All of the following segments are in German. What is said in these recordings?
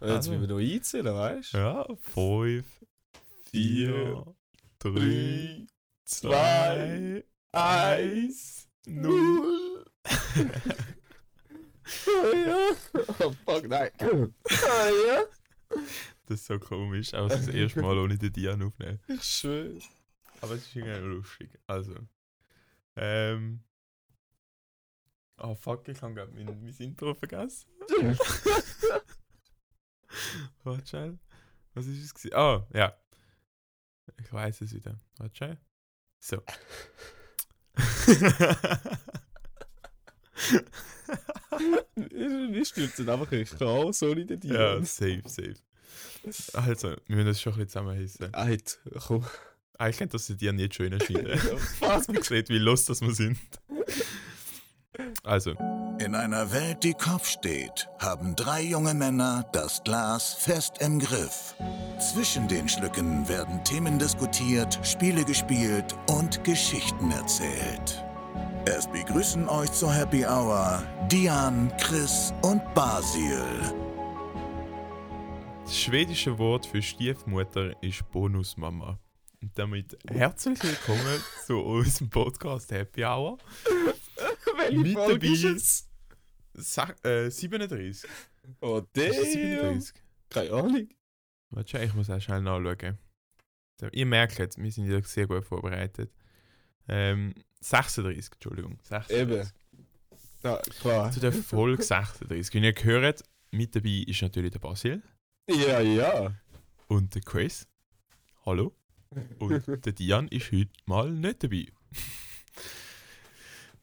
Jetzt Also. müssen wir noch einzählen, weißt du? Ja, 5, 4, 3, Drei, 2, 1, 0. ja. Oh fuck, nein. Ah, ja. Das ist so komisch, auch das erste Mal ohne den Dian aufnehmen. Ich schwöre. Aber es ist irgendwie lustig. Also. Ähm. Oh fuck, ich habe gerade mein, mein Intro vergessen. Warte schnell. Was ist es? Gewesen? Oh, ja. Ich weiß es wieder. Warte schnell. So. Wir stürzen einfach in Chaos ohne den Dian. ja, safe, safe. Also, wir müssen das schon ein bisschen zusammenhissen. Eit, komm. Eigentlich könnte das der Dian jetzt schön erscheinen. Was? Man sieht, wie los das wir sind. Also, In einer Welt, die Kopf steht, haben drei junge Männer das Glas fest im Griff. Zwischen den Schlücken werden Themen diskutiert, Spiele gespielt und Geschichten erzählt. Es begrüßen euch zur Happy Hour Dian, Chris und Basil. Das schwedische Wort für Stiefmutter ist Bonusmama. Und damit herzlich willkommen zu unserem Podcast Happy Hour. Welche Mit Folge dabei ist es? Sech- äh, 37. Oh, Ist das damn. 37? Keine Ahnung. Warte, ich muss auch schnell nachschauen. So, Ihr merkt jetzt, wir sind ja sehr gut vorbereitet. Ähm, 36, Entschuldigung. 36. Eben. Ja, klar. Zu der Folge 36. Wie ihr gehört, mit dabei ist natürlich der Basil Ja, ja. und der Chris. Hallo. Und der Dian ist heute mal nicht dabei.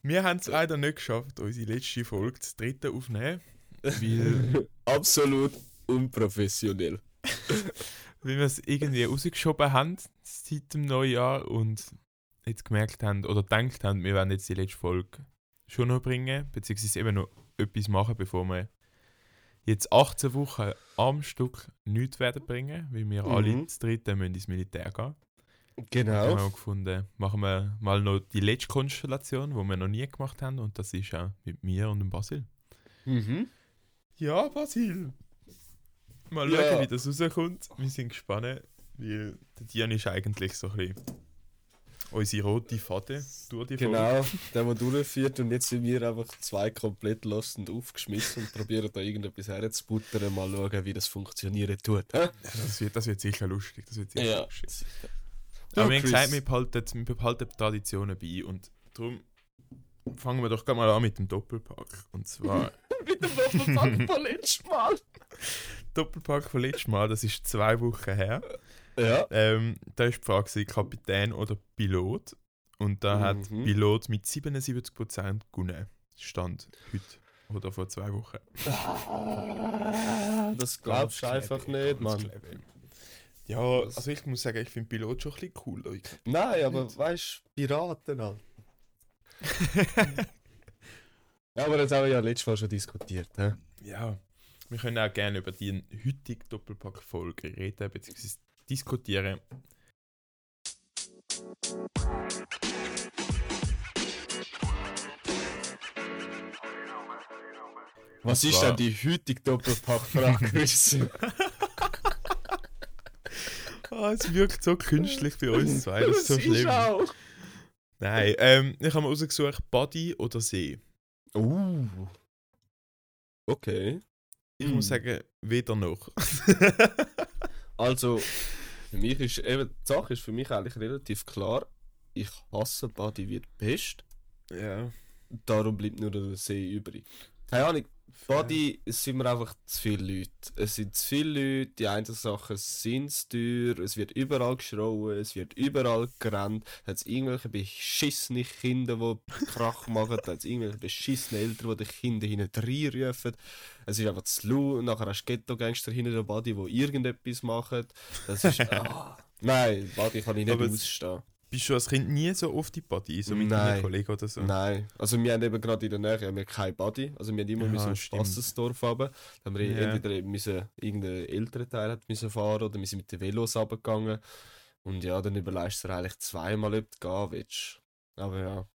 Wir haben es leider nicht geschafft, unsere letzte Folge, das dritte aufnehmen, weil, Absolut unprofessionell. weil wir es irgendwie rausgeschoben haben seit dem Neujahr und jetzt gemerkt haben oder gedacht haben, wir werden jetzt die letzte Folge schon noch bringen, beziehungsweise eben noch etwas machen, bevor wir jetzt 18 Wochen am Stück nichts werden bringen, weil wir Mhm. alle das dritte müssen ins Militär gehen. Genau. auch gefunden, machen wir mal noch die letzte Konstellation, die wir noch nie gemacht haben. Und das ist auch mit mir und dem Basil. Mhm. Ja, Basil. Mal Ja. schauen, wie das rauskommt. Wir sind gespannt, weil der Dian ist eigentlich so ein bisschen unsere rote Faden durch die Folge. Genau, der, der durchführt und jetzt sind wir einfach zwei komplett lost und aufgeschmissen und probieren da irgendetwas herzubuttern, mal schauen, wie das funktionieren tut. Ja, Das wird, das wird sicher lustig. Das wird sicher Ja. lustig. Aber wir haben Chris. gesagt, wir behalten, wir behalten die Traditionen bei. Und darum fangen wir doch gleich mal an mit dem Doppelpack. Und zwar Mit dem Doppelpack von letztes Mal. Doppelpack von letztes Mal, das ist zwei Wochen her. Ja. Ähm, da war die Frage, Kapitän oder Pilot. Und da hat Mhm. Pilot mit 77% gewonnen. Stand heute oder vor zwei Wochen. Das glaubst du einfach nicht, Mann. Ja, also ich muss sagen, ich finde Pilot schon ein bisschen cool. Leute. Nein, aber weißt du, Piraten halt. Ja, aber das haben wir ja letztes Mal schon diskutiert. Hä? ja, wir können auch gerne über die heutige Doppelpack-Folge reden, beziehungsweise diskutieren. Was ist denn die heutige Doppelpack-Frage, Ah, es wirkt so künstlich bei uns zwei, das ist so schlimm. auch. Nein, ähm, ich habe mir ausgesucht, Body oder See. Uh. Okay. Ich Hm. muss sagen, weder noch. Also, für mich ist eben, die Sache ist für mich eigentlich relativ klar. Ich hasse Body wie die Pest. ja. Darum bleibt nur der See übrig. Keine Ahnung, Body, es sind mir einfach zu viele Leute. Es sind zu viele Leute, die einen Sachen sind zu teuer, es wird überall geschrauen, es wird überall gerannt. Dann hat es irgendwelche beschissene Kinder, die Krach machen, dann hat es irgendwelche beschissene Eltern, die die Kinder hinten reinrufen. Es ist einfach zu laut und nachher hast du Ghetto-Gangster hinter der Body, die irgendetwas machen. Das ist... ah. Nein, Body kann ich nicht Aber ausstehen. Bist du als Kind nie so oft in die Body, so mit Nein. deinen Kollegen oder so? Nein, also wir haben eben gerade in der Nähe haben wir kein Body. Also wir haben immer Ja, müssen. Spassensdorf runter. Da haben wir Ja. entweder eben müssen, irgendein älterer Teil hat müssen fahren oder wir sind mit den Velos runtergegangen. Und ja, dann überlegst du eigentlich zweimal, ob du gehen willst. Aber ja.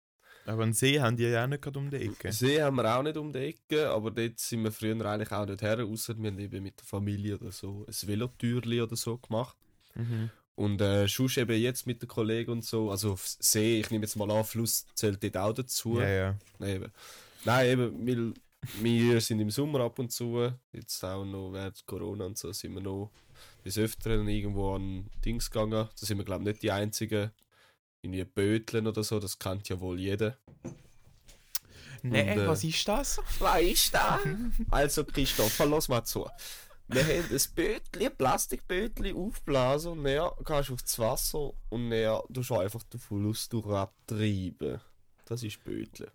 Aber einen See haben die ja auch nicht gerade um die Ecke. See haben wir auch nicht um die Ecke, aber dort sind wir früher eigentlich auch nicht her, außer wir haben eben mit der Familie oder so ein Velotürli oder so gemacht. Mhm. Und äh, sonst eben jetzt mit den Kollegen und so, also auf See, ich nehme jetzt mal an, Fluss zählt dort auch dazu. Ja, ja. Nein, eben. Nein, eben, weil wir sind im Sommer ab und zu, jetzt auch noch während Corona und so, sind wir noch des Öfteren irgendwo an Dings gegangen. Da sind wir, glaube ich, nicht die Einzigen. In Böteln oder so, das kennt ja wohl jeder. Nee, Und, äh, was ist das? Was ist da? also Christoph, lass mal zu. Wir haben ein Bötli, ein Plastikbötli aufblasen und dann gehst du aufs Wasser und dann tust du einfach den Fluss durch abtreiben. Das ist Bötli.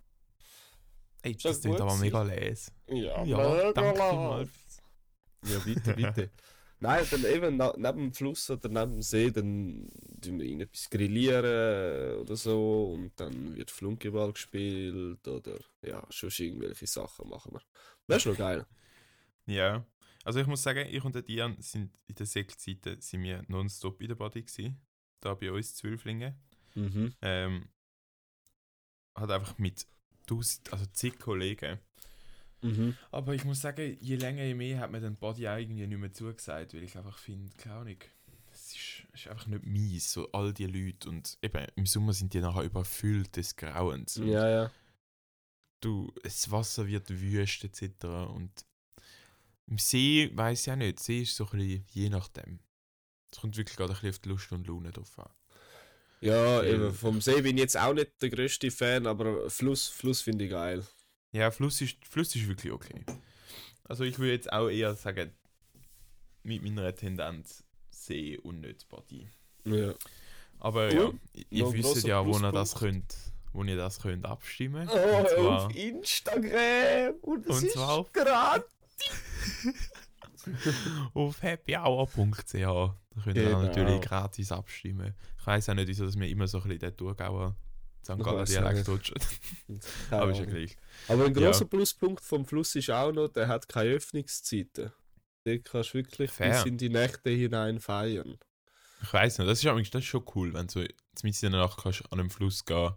Ey, Schon das klingt aber mega les. Ja, Ja, mega danke. Ja, bitte, bitte. Nein, dann eben neben dem Fluss oder neben dem See, dann tun wir irgendetwas grillieren oder so und dann wird Flunkyball gespielt oder ja, schon irgendwelche Sachen machen wir. Das ist noch geil. Ja. Also ich muss sagen, ich und der Dian sind in der Segelzeiten sind wir nonstop in der Body gewesen. Da bei uns Zwölflinge. Mhm. Ähm, hat einfach mit tausend, also zig Kollegen. Mhm. Aber ich muss sagen, je länger, je mehr hat mir den Body auch irgendwie nicht mehr zugesagt, weil ich einfach finde, keine Ahnung, es ist, ist einfach nicht mies, so all die Leute und eben im Sommer sind die nachher überfüllt des Grauens. Ja, ja. Du, das Wasser wird wüst etc. Und im See weiß ich auch nicht, See ist so ein bisschen je nachdem. Es kommt wirklich gerade ein bisschen auf die Lust und Laune drauf an. Ja, eben, vom See bin ich jetzt auch nicht der größte Fan, aber Fluss, Fluss finde ich geil. Ja, Fluss ist, Fluss ist wirklich okay. Also ich würde jetzt auch eher sagen, mit meiner Tendenz See und nicht Body. Ja. Aber ja, Und ihr wisst ja, wo ihr das könnt, wo ihr das könnt abstimmen. Oh, und zwar, auf Instagram! Und es Und ist zwar auf- gerade. auf happyhour.ch. Da könnt ihr Genau. natürlich gratis abstimmen. Ich weiß auch nicht, wieso dass wir immer so ein bisschen den Thurgauer St. Weiss Dialekt rutschen. Aber ist ja gleich. Aber ein Ja. großer Pluspunkt vom Fluss ist auch noch, der hat keine Öffnungszeiten. Dort kannst du wirklich Fair. bis in die Nächte hinein feiern. Ich weiß nicht, das ist, eigentlich- das ist schon cool, wenn du so mitten in der Nacht kannst an einem Fluss gehen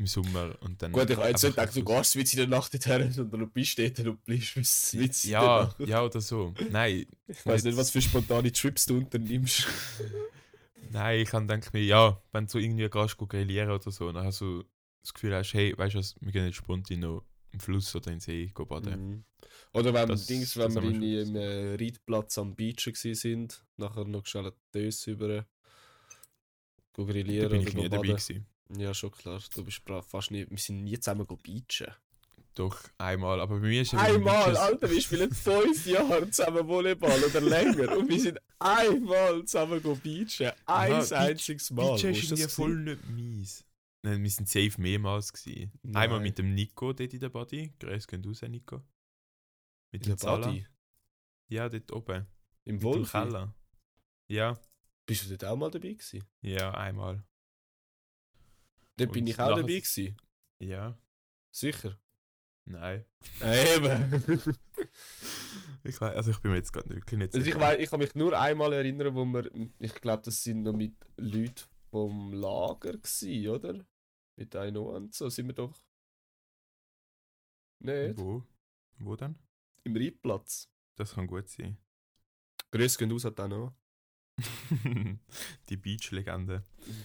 im Sommer und dann. Gut, ich habe jetzt nicht gedacht, du gehst mit in der Nacht dorthin, sondern du bist dort und bleibst bis mit Fluss- Ja, ja, oder so. Nein, Ich weiß nicht, was für spontane Trips du unternimmst. nein, ich kann denke mir, ja, wenn du irgendwie gehst, go grillieren oder so, dann hast du das Gefühl hast, hey, weißt du was, wir gehen jetzt spontan noch im Fluss oder in den See go baden. Mhm. Oder wenn, Das- Dings, wenn wir in im äh, Reitplatz am Beach sind, nachher noch schnell die Döse über. Go Da grillieren bin oder ich nie dabei gewesen. Ja, schon klar. Du bist fast nie. Wir sind nie zusammen go beachen. Doch, einmal. Aber bei mir ist ja Einmal, Alter, wir spielen fünf Jahre zusammen Volleyball oder länger und wir sind einmal zusammen go beachen. Ein einziges Mal. Beach Wo ist das voll nicht mies. Nein, wir sind safe mehrmals gewesen. Nein. Einmal mit dem Nico dort in der Body. Grüß gehen raus, Nico. Mit In dem der. Body. Ja, dort oben. Im Wolf. Keller. Ja, Bist du dort auch mal dabei gewesen? ja, einmal. Dort bin ich auch dabei gewesen. Ja, Sicher. nein. Eben. Ich weiß, also ich bin mir jetzt gerade wirklich nicht Also ich, sicher. wei- ich kann mich nur einmal erinnern, wo wir, ich glaube, das sind noch mit Leuten vom Lager gsi, oder? Mit Aino und so sind wir doch. Nicht? Wo? Wo denn? Im Reitplatz. Das kann gut sein. Grüß gehen aus hat auch noch. Die Beach-Legende.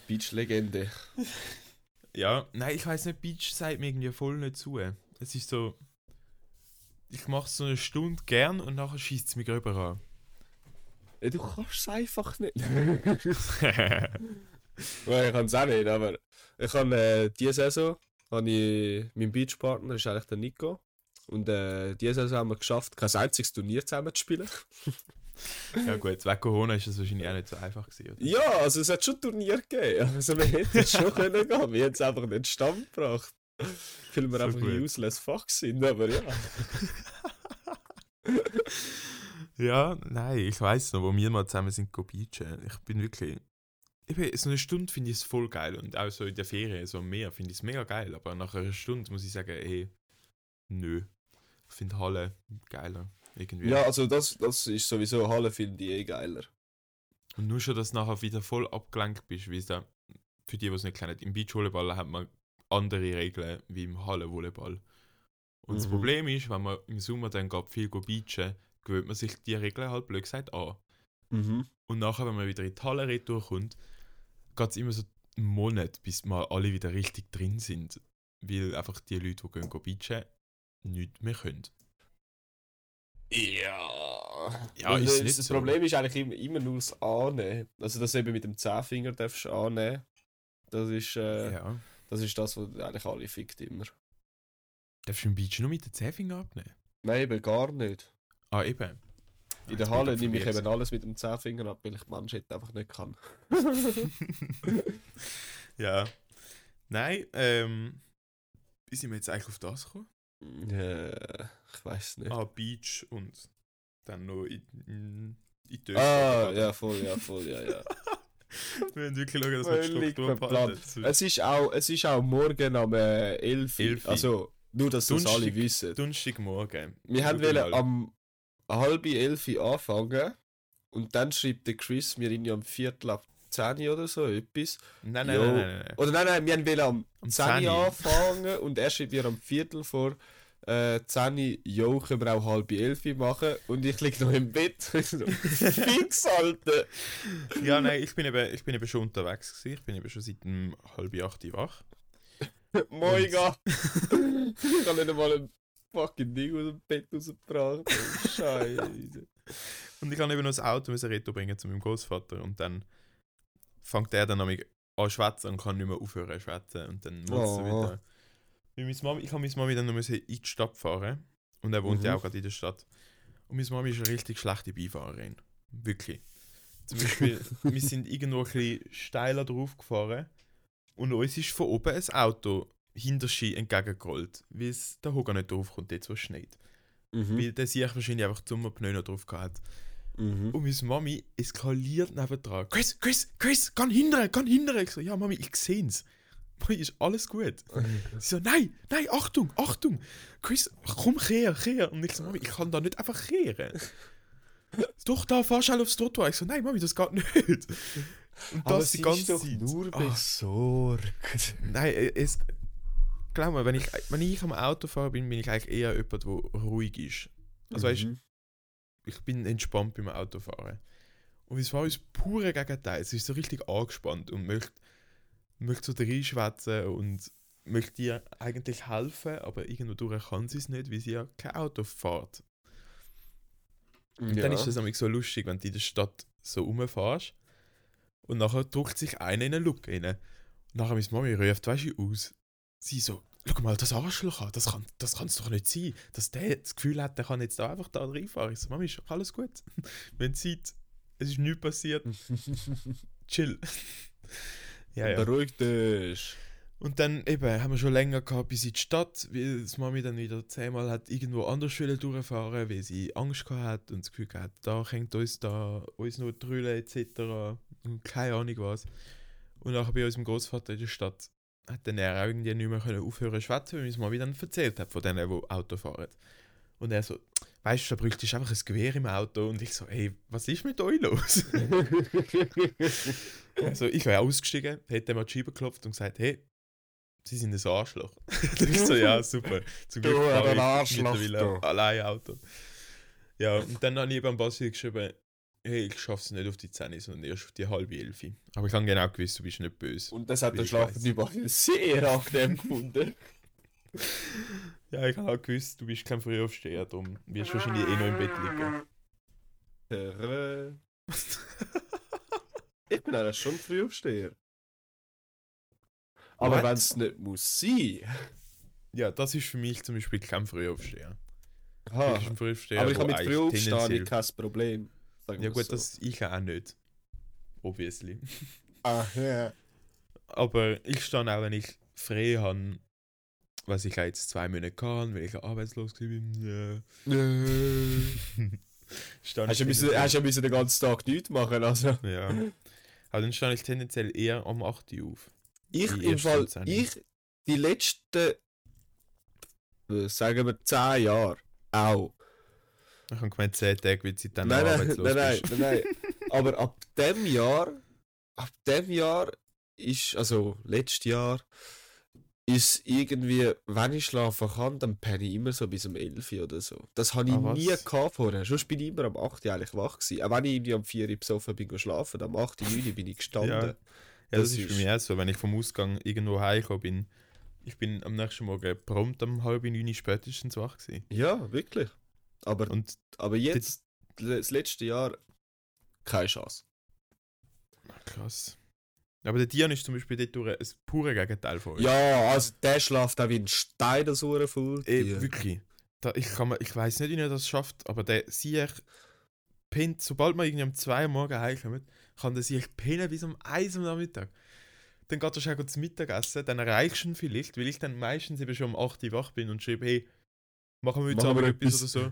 Beach-Legende. Ja, nein, ich weiß nicht, Beach sagt mir irgendwie voll nicht zu. Es ist so. Ich mache so eine Stunde gern und nachher schießt es mich rüber an. Ja, du kannst es einfach nicht. ich kann es auch nicht, aber ich habe äh, diese Saison, habe ich, mein Beachpartner ist eigentlich der Nico. Und äh, diese Saison haben wir geschafft, kein einziges Turnier zusammen zu spielen. Ja gut, wegen Corona ist das wahrscheinlich auch nicht so einfach gewesen, oder? Ja, also es hat schon Turnier gegeben. Also wir hätten es schon können gehen. Wir haben es einfach nicht stand gebracht. Weil wir So einfach gut. useless Fach sind, aber ja. Ja, nein, ich weiß noch, wo wir mal zusammen sind go beachen. Ich bin wirklich. Eben, so eine Stunde finde ich es voll geil und auch so in der Ferien, so am Meer finde ich es mega geil. Aber nach einer Stunde muss ich sagen, ey, nö. Ich finde Halle geiler. Irgendwie. Ja, also das, das ist sowieso Halle finde ich eh geiler. Und nur schon, dass du nachher wieder voll abgelenkt bist, wie es da, für die, die es nicht kennen, im Beachvolleyball hat man andere Regeln wie im Hallenvolleyball. Und das Mhm. Problem ist, wenn man im Sommer dann geht, viel go beachen, gewöhnt man sich die Regeln halt blöd gesagt an. Mhm. Und nachher, wenn man wieder in die Halle retour kommt, geht es immer so einen Monat, bis mal alle wieder richtig drin sind. Weil einfach die Leute, die gehen go beachen, nichts mehr können. Ja. Ja, Und ist das, das so. Problem ist eigentlich immer, nur das Annehmen. Also, dass du eben mit dem Zehnfinger darfst annehmen. Das ist, äh, Ja. das ist das, was eigentlich alle fickt immer. Darfst du im Beach nur mit den Zehnfingern abnehmen? Nein, eben gar nicht. Ah, eben. In Ah, der Halle nehme ich eben alles mit dem Zehnfinger ab, weil ich Manschette einfach nicht kann. ja. Nein, ähm. Wie sind wir jetzt eigentlich auf das gekommen? Äh, ich weiß nicht. Ah, Beach und dann noch in, in, in die Ah, ja, voll, ja, voll, ja, ja. Wir müssen wirklich schauen, dass wir die Struktur behalten. Es ist auch, es ist auch morgen am äh, 11. Elfi. Also, nur, dass das alle wissen. Donnerstagmorgen. Wir haben Schau wollen mal. am halb elf anfangen und dann schreibt der Chris mir irgendwie am Viertel ab 10 oder so etwas. Nein, nein, nein, nein, nein. Oder nein, nein, wir haben wollen am, Am 10 10 anfangen und er schreibt mir am Viertel vor äh, 10 jo, können wir auch halb elf machen und ich liege noch im Bett. Fix, Alter! Ja, nein, ich bin, eben, ich bin eben schon unterwegs gewesen. Ich bin eben schon seit um halb acht wach. Moiga! ich habe nicht einmal ein fucking Ding aus dem Bett rausgebracht. Oh, Scheiße. Und ich kann eben noch das Auto müssen Reto bringen zu meinem Großvater und dann fängt er dann nämlich an schwätzen und kann nicht mehr aufhören zu schwätzen und dann muss er Oh. wieder. Meine Mami, ich habe meine Mami dann noch in die Stadt fahren und er wohnt ja Mhm. auch gerade in der Stadt. Und meine Mami ist eine richtig schlechte Beifahrerin. Wirklich. Zum Beispiel, wir sind irgendwo ein bisschen steiler drauf gefahren und uns ist von oben ein Auto hinter Ski entgegengerollt, weil es der Hoger nicht drauf kommt, jetzt wo es schneit. Mhm. Weil der sich wahrscheinlich einfach die Sommerpneu noch drauf gehabt. Mhm. Und meine Mami eskaliert nebendran. Chris, Chris, Chris, geh hindern, geh hindern. Ich so, ja Mami, ich seh's. Mami, ist alles gut. Sie so, nein, nein, Achtung, Achtung. Chris, komm her, her. Und ich so, Mami, ich kann da nicht einfach kehren. Doch, da, fahr schnell aufs Trottoir. Ich so, nein, Mami, das geht nicht. Und Aber das sie die ganze ist doch Zeit. nur Ah, besorgt. Nein, äh, es. Glaub mir, wenn ich, wenn ich am Auto fahre, bin, bin ich eigentlich eher jemand, der ruhig ist. Also weißt Mhm. Ich bin entspannt beim Autofahren. Und es war das pure Gegenteil. Es ist so richtig angespannt und möchte, möchte so reinschwätzen und möchte dir eigentlich helfen, aber irgendwo durch kann sie es nicht, weil sie ja kein Auto fährt. Und dann ist das nämlich so lustig, wenn du in der Stadt so rumfährst und nachher drückt sich einer in eine Lücke rein. Und nachher meine Mami ruft, weißt du, aus. Sie so, schau mal, das Arschloch an, das kann das kann's doch nicht sein, dass der das Gefühl hat, der kann jetzt da einfach da reinfahren. Ich so, Mami, ist alles gut. Wenn Zeit, es ist nichts passiert, chill. ja, ja. Beruhig dich. Und dann eben haben wir schon länger gehabt bis in die Stadt, weil das Mami dann wieder zehnmal hat irgendwo anders durchfahren, weil sie Angst gehabt hat und das Gefühl gehabt, da hängt uns da uns nur Trüllen etc. und keine Ahnung was. Und nachher bei unserem Großvater in der Stadt hat dann er auch irgendwie nicht mehr können aufhören zu schwätzen, weil meine Mami dann erzählt hat von denen, die Auto fahren. Und er so, weißt du, da bräuchte ich einfach ein Gewehr im Auto. Und ich so, hey, was ist mit euch los? Also ich wäre ausgestiegen, hätte mal die Scheibe geklopft und gesagt, hey, Sie sind ein Arschloch. Und ich so, ja, super. Zum Du, Glück fahre ein ich Arschloch, mittlerweile du. allein Auto. Ja, und dann habe ich beim Basi geschrieben, hey, ich schaffe es nicht auf die 10, sondern erst auf die halbe Elf. Aber ich habe genau gewusst, du bist nicht böse. Und das hat der Ich Schlafen weiss. über sehr angenehm gefunden. Ja, ich habe auch gewusst, du bist kein Frühaufsteher, darum wirst du wahrscheinlich eh noch im Bett liegen. Tere. ich bin eigentlich schon Frühaufsteher. Aber wenn es nicht muss sein. Ja, das ist für mich zum Beispiel kein Frühaufsteher. Aha. Du bist ein Frühaufsteher, Aber ich habe mit Frühaufstehen kein Problem. Sagen Ja gut, so. das ich auch nicht. Obviously. Ah, ja. Aber ich stehe auch, wenn ich frei habe, was ich jetzt zwei Monate kann, weil ich arbeitslos bin. Ja. stehe Hast du müssen, hast müssen den ganzen Tag nichts machen, also. Ja. Aber dann stehe ich tendenziell eher am 8 Uhr auf. Ich Die im Fall, ich die letzten, äh, sagen wir 10 Jahre, auch. Ich habe gemeint, 10 Tage, weil sie dann nein, noch nein, nein, nein, nein. Aber ab dem Jahr, ab dem Jahr ist, also letztes Jahr, ist irgendwie, wenn ich schlafen kann, dann penne ich immer so bis um 11 Uhr oder so. Das habe ich Ah, nie gehabt vorher. Sonst bin ich immer am 8 Uhr eigentlich wach gewesen. Auch wenn ich irgendwie am 4 Uhr besoffen bin geschlafen, am 8 Uhr 9 Uhr bin ich gestanden. Ja. Ja, das, Das ist bei mir auch so, wenn ich vom Ausgang irgendwo heimgekommen bin. Ich bin am nächsten Morgen prompt um halb neun spätestens wach gewesen. Ja, wirklich. Aber, Und aber jetzt, das letzte Jahr, keine Chance. krass. Aber der Dian ist zum Beispiel dort durch ein pure Gegenteil von euch. Ja, also der schlaft auch wie ein Stein, das Uhr voll. Ey, wirklich. Da, ich kann ich weiß nicht, wie er das schafft, aber der sich pennt, sobald man irgendwie um 2 Uhr morgens heimkommt, kann der sich pennen bis um 1 Uhr am Nachmittag. Dann geht er schon zum Mittagessen, dann erreichst du ihn vielleicht, weil ich dann meistens eben schon um 8 Uhr wach bin und schreibe, hey, machen wir heute Machen wir Abend etwas oder so.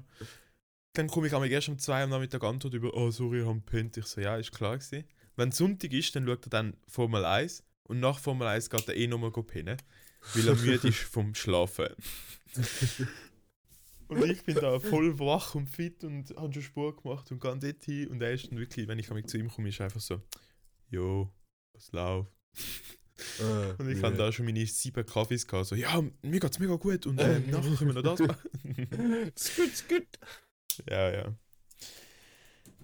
Dann komme ich erst um 2 Uhr am Nachmittag Antwort über, oh sorry, ich habe gepennt. Ich so, ja, ist klar gewesen. Wenn Sonntag ist, dann schaut er dann Formel 1 und nach Formel 1 geht er eh nochmal pennen, weil er müde ist vom Schlafen. Und ich bin da voll wach und fit und habe schon Sport gemacht und gehe dort hin. Und er ist dann wirklich, wenn ich zu ihm komme, ist er einfach so, jo, was läuft? Äh, Und ich ja. habe da schon meine sieben Kaffees gehabt, so, ja, mir geht's mega gut und äh, nachher können wir noch das machen. Ist gut, ist gut. ja, ja.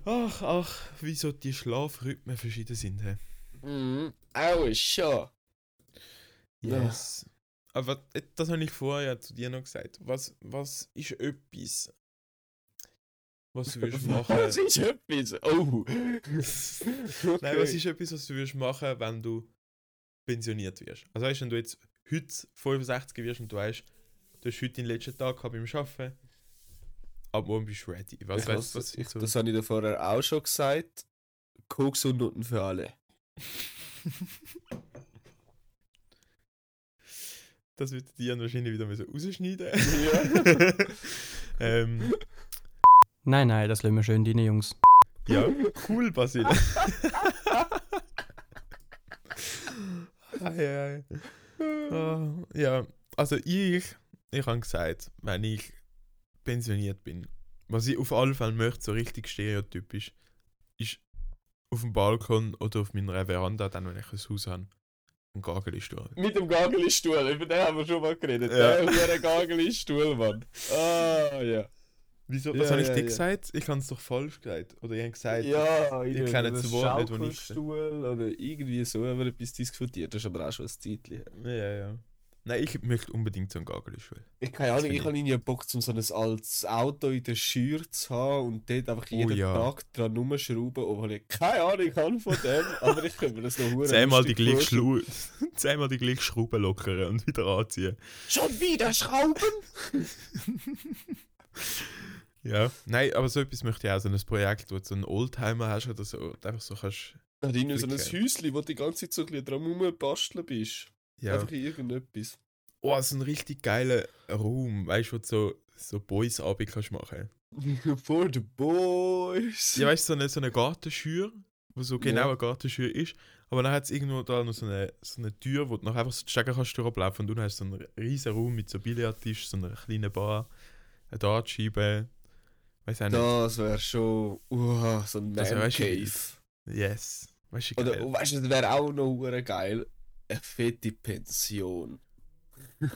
Ach, ach, wieso die Schlafrhythmen verschieden sind, hä? Mhm. Auch schon. Ja. Yes. Aber äh, das habe ich vorher ja zu dir noch gesagt. Was, was ist etwas, was du würdest machen? Was ist etwas? Oh. Nein, was ist etwas, was du würdest machen, wenn du pensioniert wirst? Also weißt du, wenn du jetzt heute 65 wirst und du weißt, du hast heute den letzten Tag gehabt beim Arbeiten, ab morgen bist du ready. Was ich weißt was ich, so? Das habe ich dir vorher auch schon gesagt. Koks und Nutten für alle. Das wird Dian wahrscheinlich wieder müssen rausschneiden Ja. ähm, Nein, nein, das lassen wir schön rein, Jungs. ja, cool, Basil. ei, ei. Ah, ja, also ich, ich habe gesagt, wenn ich pensioniert bin, was ich auf alle Fälle möchte, so richtig stereotypisch, ist auf dem Balkon oder auf meiner Veranda, dann wenn ich ein Haus habe, ein Gagelistuhl. Mit dem Gagelistuhl, über den haben wir schon mal geredet. Ja. Der hure Gagelistuhl, Mann. Ah, ja. Wieso? Ja, Was habe ich ja, dir ja. gesagt? Ich habe es doch falsch gesagt. Oder ich habe gesagt, Ja, ich kenne das Wort nicht, wo ich- Schaukelstuhl oder irgendwie so haben wir etwas diskutiert. Das ist aber auch schon ein Zeitchen. ja, ja. Nein, ich möchte unbedingt so einen Gagelistuhl. Ich keine Ahnung, ich habe irgendwie Bock, um so ein altes Auto in der Schür zu haben und dort einfach Oh jeden ja. Tag dran rumschrauben, obwohl ich keine Ahnung habe von dem, aber ich könnte mir das noch hure Zehnmal die, gleiche. Schlu Zehnmal die gleiche Schraube lockern und wieder anziehen. Schon wieder Schrauben? Ja. Nein, aber so etwas möchte ich auch. So ein Projekt, wo du so einen Oldtimer hast oder so. Einfach so kannst. Hat irgendwie so ein. Häuschen, wo du die ganze Zeit so ein bisschen dran rumbasteln bist. Ja. Einfach irgendetwas. Oh, so ein richtig geiler Raum. Weißt du, wo du so, so Boys Abend kannst machen. For the boys. Ja, weißt du, so eine, so eine Gartenschür, wo so genau Ja. eine Gartenschür ist. Aber dann hat es irgendwo da noch so eine, so eine Tür, wo du noch einfach so die Stege kannst durchlaufen und du hast so einen riesen Raum mit so Billardtisch, so einer kleinen Bar, eine Dartscheibe. Weiß auch. Das wäre schon uh, so ein Das Man wär weißt du, Cave. Yes. Weißt du, Oder weißt du, das wäre auch noch geil. Eine fette Pension.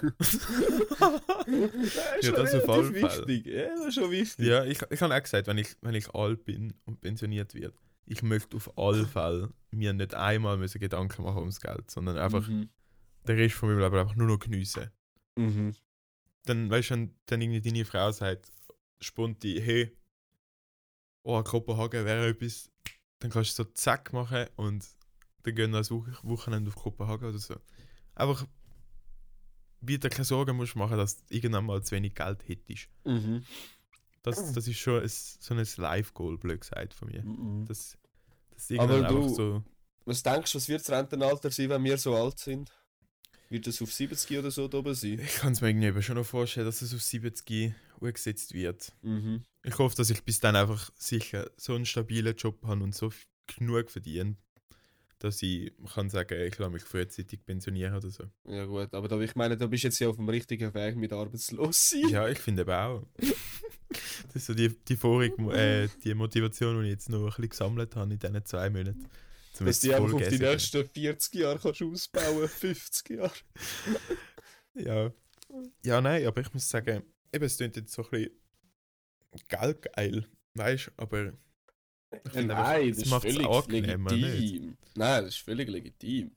Ja, das auf Fälle. wichtig. Ja, das ist schon wichtig. Ja, ich, ich habe auch gesagt, wenn ich, wenn ich alt bin und pensioniert werde, ich möchte auf alle Fälle mir nicht einmal müssen Gedanken machen ums Geld, sondern einfach Mhm. den Rest von meinem Leben einfach nur noch geniessen. Mhm. Dann, weißt du, wenn dann irgendwie deine Frau sagt, sponti, hey, oh, Kopenhagen wäre etwas, dann kannst du so zack machen und dann gehen wir als Woche- Wochenende auf Kopenhagen oder so. Einfach, wie du keine Sorgen musst machen, dass du irgendwann mal zu wenig Geld hättest. Mhm. Das, das ist schon ein, so ein Live-Goal, blöd gesagt, von mir. Mhm. Das, das Aber du- so. Was denkst du, was wird das Rentenalter sein, wenn wir so alt sind? Wird das auf 70 oder so da oben sein? Ich kann es mir irgendwie schon noch vorstellen, dass es auf 70 umgesetzt wird. Mhm. Ich hoffe, dass ich bis dann einfach sicher so einen stabilen Job habe und so genug verdiene, dass ich kann sagen, ich lasse mich frühzeitig pensionieren oder so. Ja gut, aber da, ich meine, da bist du jetzt ja auf dem richtigen Weg mit arbeitslos sein. Ja, ich finde eben auch. Das ist so die, die vorige, äh, die Motivation, die ich jetzt noch ein bisschen gesammelt habe in diesen zwei Monaten. Um Dass die einfach auf die nächsten 40 Jahre kannst ausbauen 50 Jahre. Ja. Ja, nein, aber ich muss sagen, eben, es klingt jetzt so ein bisschen geil, weißt du, aber einfach, Nein, es das ist macht's völlig angenehmer, legitim. Nein, das ist völlig legitim.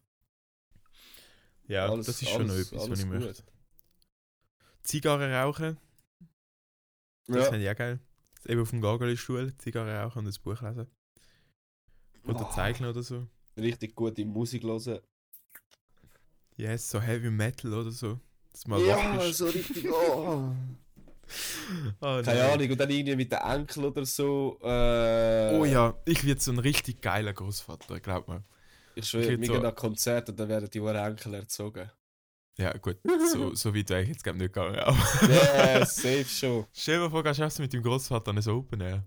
Ja, Alles- das ist schon noch alles- etwas, was ich gut. möchte. Zigarre rauchen, das Ja. finde ich auch geil. Eben auf dem Gagelstuhl, Zigarre rauchen und ein Buch lesen. Oder Ah. zeichnen oder so. Richtig gute Musik hören. Yes, so Heavy Metal oder so. Dass mal Ja, so richtig. Oh. Ah, Keine. Ahnung, und dann irgendwie mit den Enkel oder so. Äh, Oh ja, ich werde so ein richtig geiler Großvater, glaub mir. Ich Ich schwöre, wir so- gehen nach Konzert und dann werden die Uhren Enkel erzogen. Ja, gut, so, so weit wäre ich jetzt glaub nicht gegangen. Aber Ja, safe schon. stell dir vor, du mit deinem Großvater an ein Open Air.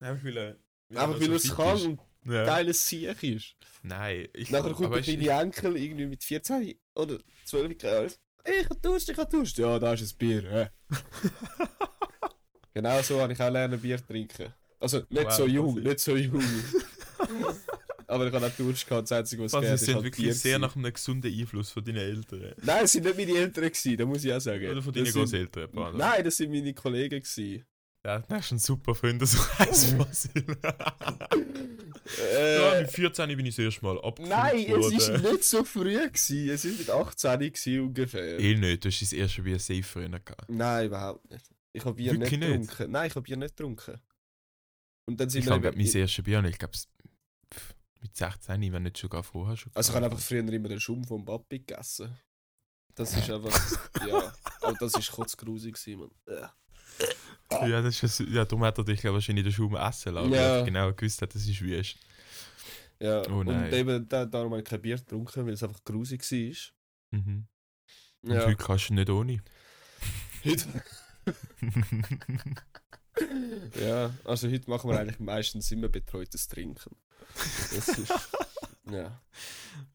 Einfach weil er. Einfach weil er es kann und Ja. geiles Sieg ist. Nein, ich Nachher kommt aber der ich- kleine Enkel irgendwie mit 14 oder 12 Jahren. Ich hab Durst, ich hab Durst. Ja, da ist ein Bier. hä? genau so habe ich auch lernen Bier trinken. Also nicht Wow, so jung, nicht so jung. Aber ich habe auch Durst gehabt, das Einzige, was es ist sind halt wirklich Bier sehr gewesen. nach einem gesunden Einfluss von deinen Eltern. Nein, es sind nicht meine Eltern gewesen, da muss ich auch sagen. Oder von Das deinen sind- Großeltern. Nein, das sind meine Kollegen gewesen. Ja, das ist ein super Freund, so heiß Basil. Äh, ja, mit 14 bin ich das erste Mal abgefüllt Nein, es ist worden. nicht so früh gewesen. Es ist mit 18 gewesen ungefähr. Eh nicht, du hast das erste Bier safe früher gehabt. Nein, überhaupt nicht. Ich habe Bier nicht Wirklich nicht? getrunken. Nein, ich habe Bier nicht getrunken. Und dann sind Ich habe mein erstes Bier und ich glaube, mit 16, wenn nicht sogar vorher schon. Also ich habe einfach früher immer den Schaum vom Papi gegessen. Das ist einfach... ja, aber das ist kurz grusig Mann. Ja. Ja, das ist, ja, darum hat er dich glaub, wahrscheinlich den Schaum essen lassen, weil Ja. er genau gewusst hat, das ist wüst. Ja, Oh und eben da, darum habe ich kein Bier getrunken, weil es einfach grusig war. Mhm. Und Ja. heute kannst du nicht ohne. Heute, ja, also heute machen wir eigentlich meistens immer betreutes Trinken. Das ist... Ja.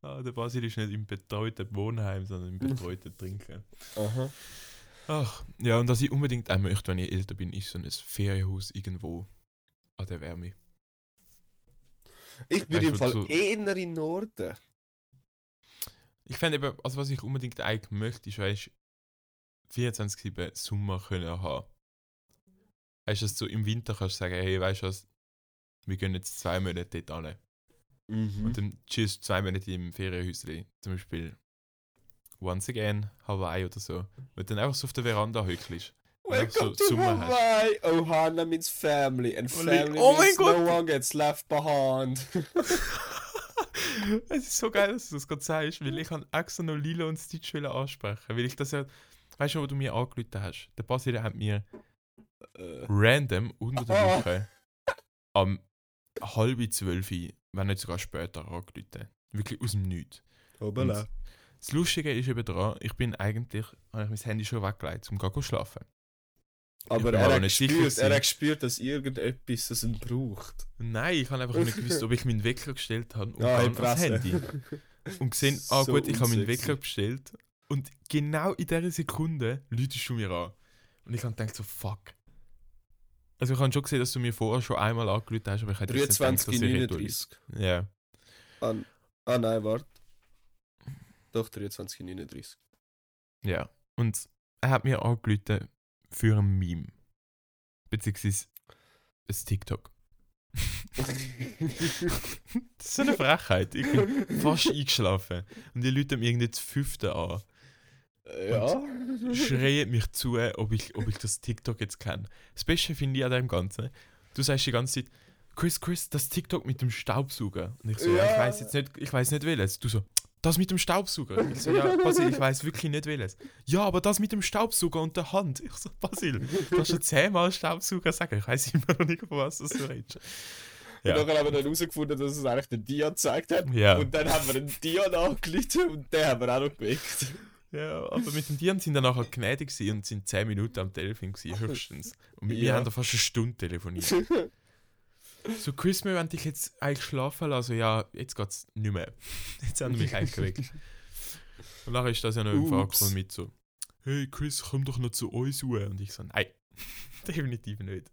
ah, der Basil ist nicht im betreuten Wohnheim, sondern im betreuten Trinken. Aha. Ach, ja, und was ich unbedingt auch möchte, wenn ich älter bin, ist so ein Ferienhaus irgendwo an der Wärme. Ich bin Weißt im du, Fall so- eher im Norden. Ich fände eben, also was ich unbedingt eigentlich möchte, ist, weißt 24-7 Sommer können haben. Weißt du, dass du im Winter kannst sagen, hey, weißt du was, wir gehen jetzt zwei Monate dort hin. Mhm. Und dann tschüss, zwei Monate im Ferienhäuschen. Zum Beispiel Once Again, Hawaii oder so. Und dann einfach so auf der Veranda hückelst. Welcome so to Sommer hast. Hawaii. Ohana means family and Oh, family oh means no one gets left behind. es ist so geil, dass du das gerade sagst, weil ich habe extra noch Lilo und Stitch ansprechen. Weil ich das ja, weißt du, wo du mir angerufen hast? Der Basil hat mir Äh, random unter der Ah. Woche am halb zwölf, wenn nicht sogar später angerufen. Wirklich aus dem Nichts. Hoppala. Das Lustige ist eben dran, ich bin eigentlich, habe ich mein Handy schon weggelegt, um zu schlafen. Aber er aber hat, gespürt, er hat gespürt, dass irgendetwas das ihn braucht. Nein, ich habe einfach nicht gewusst, ob ich meinen Wecker gestellt habe und Ja, ans Presse. Handy. Und gesehen, ah So gut, ich habe meinen. Wecker bestellt. Und genau in dieser Sekunde läutest du mir an. Und ich habe gedacht so, fuck. Also ich habe schon gesehen, dass du mir vorher schon einmal angerufen hast, aber ich hätte jetzt nicht gedacht, 23, dass ich retour- 39. Ja. Ah, ah nein, warte. Doch, 23, 39. Ja. Und er hat mir angerufen für ein Meme. Beziehungsweise ein TikTok. das ist so eine Frechheit. Ich bin fast eingeschlafen. Und die Leute mir irgendwie das fünfte an. ja. Schreien mich zu, ob ich, ob ich das TikTok jetzt kenne. Das Beste finde ich an dem Ganzen. Du sagst die ganze Zeit, Chris, Chris, das TikTok mit dem Staubsauger. Und ich so, ja. Ja. ich weiß jetzt nicht, ich weiß nicht welches. Du so, das mit dem Staubsauger. Ich so, ja, Basil, ich weiß wirklich nicht welches. Ja, aber das mit dem Staubsauger und der Hand. Ich so, Basil, du hast schon zehnmal Staubsauger sagen. Ich weiß immer noch nicht, von was das du redest. Und Ja. dann haben wir dann herausgefunden, dass es eigentlich den Dion gezeigt hat. Ja. Und dann haben wir einen Dion angerufen und den haben wir auch noch geweckt. Ja, aber mit dem Dian sind dann nachher gnädig und sind 10 Minuten am Telefon gewesen, höchstens. Und mit mir Ja. haben da fast eine Stunde telefoniert. So, Chris, wir wollen dich jetzt eigentlich schlafen lassen. Ja, jetzt geht's nicht mehr. Jetzt haben wir mich eigentlich geweckt. Und nachher ist das ja noch im. Fahrcall mit so, hey Chris, komm doch noch zu uns raus. Und ich so, nein, definitiv nicht.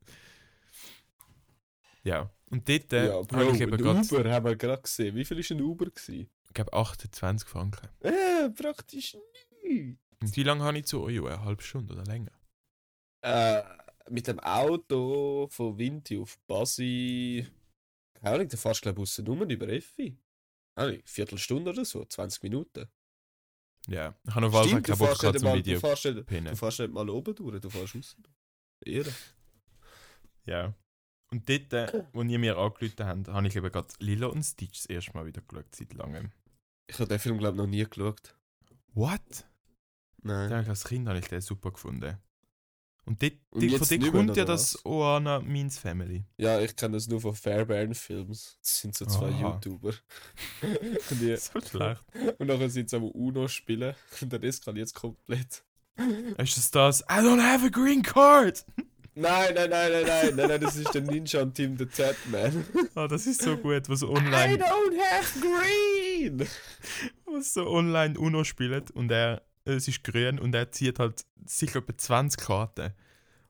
Ja, und dort äh, ja, habe Bro, ich eben gerade, Uber haben wir gerade gesehen. Wie viel war ein Uber? Gewesen? ich glaube 28 Franken. Äh, praktisch nichts. Und wie lange habe ich zu euch? Eine halbe Stunde oder länger? Äh, mit dem Auto von Vinti auf Basi. Keine Ahnung, da fährst du, glaube ich, nur über Effi. Ahnung, Viertelstunde oder so, 20 Minuten. Ja. Ich habe auf jeden Fall keinen Bock fährst, gehabt nicht zum mal, Video du, fährst nicht, du fährst nicht mal oben durch, du fährst raus. Ehre. Ja. Und dort, äh, wo ihr mir angerufen habt, habe ich eben gerade Lilo und Stitch das erste Mal wieder geschaut, seit langem. Ich habe den Film, glaube ich, noch nie geschaut. What? Nein. Ja, als Kind habe ich den super gefunden. Und dort, Und dort, von dort mehr, kommt ja das was? Oana Means Family. Ja, ich kenne das nur von Fairbairn Films. Das sind so zwei Aha. YouTuber. und, die, So schlecht. und nachher sind sie am Uno spielen und dann eskaliert es komplett. Ist das das? I don't have a green card! Nein, nein, nein, nein, nein, nein, nein, das ist der Ninja und Team the Tatman. Ah, das ist so gut, was I online, don't have green! was so online Uno spielt und er, es ist grün und er zieht halt sicher etwa 20 Karten.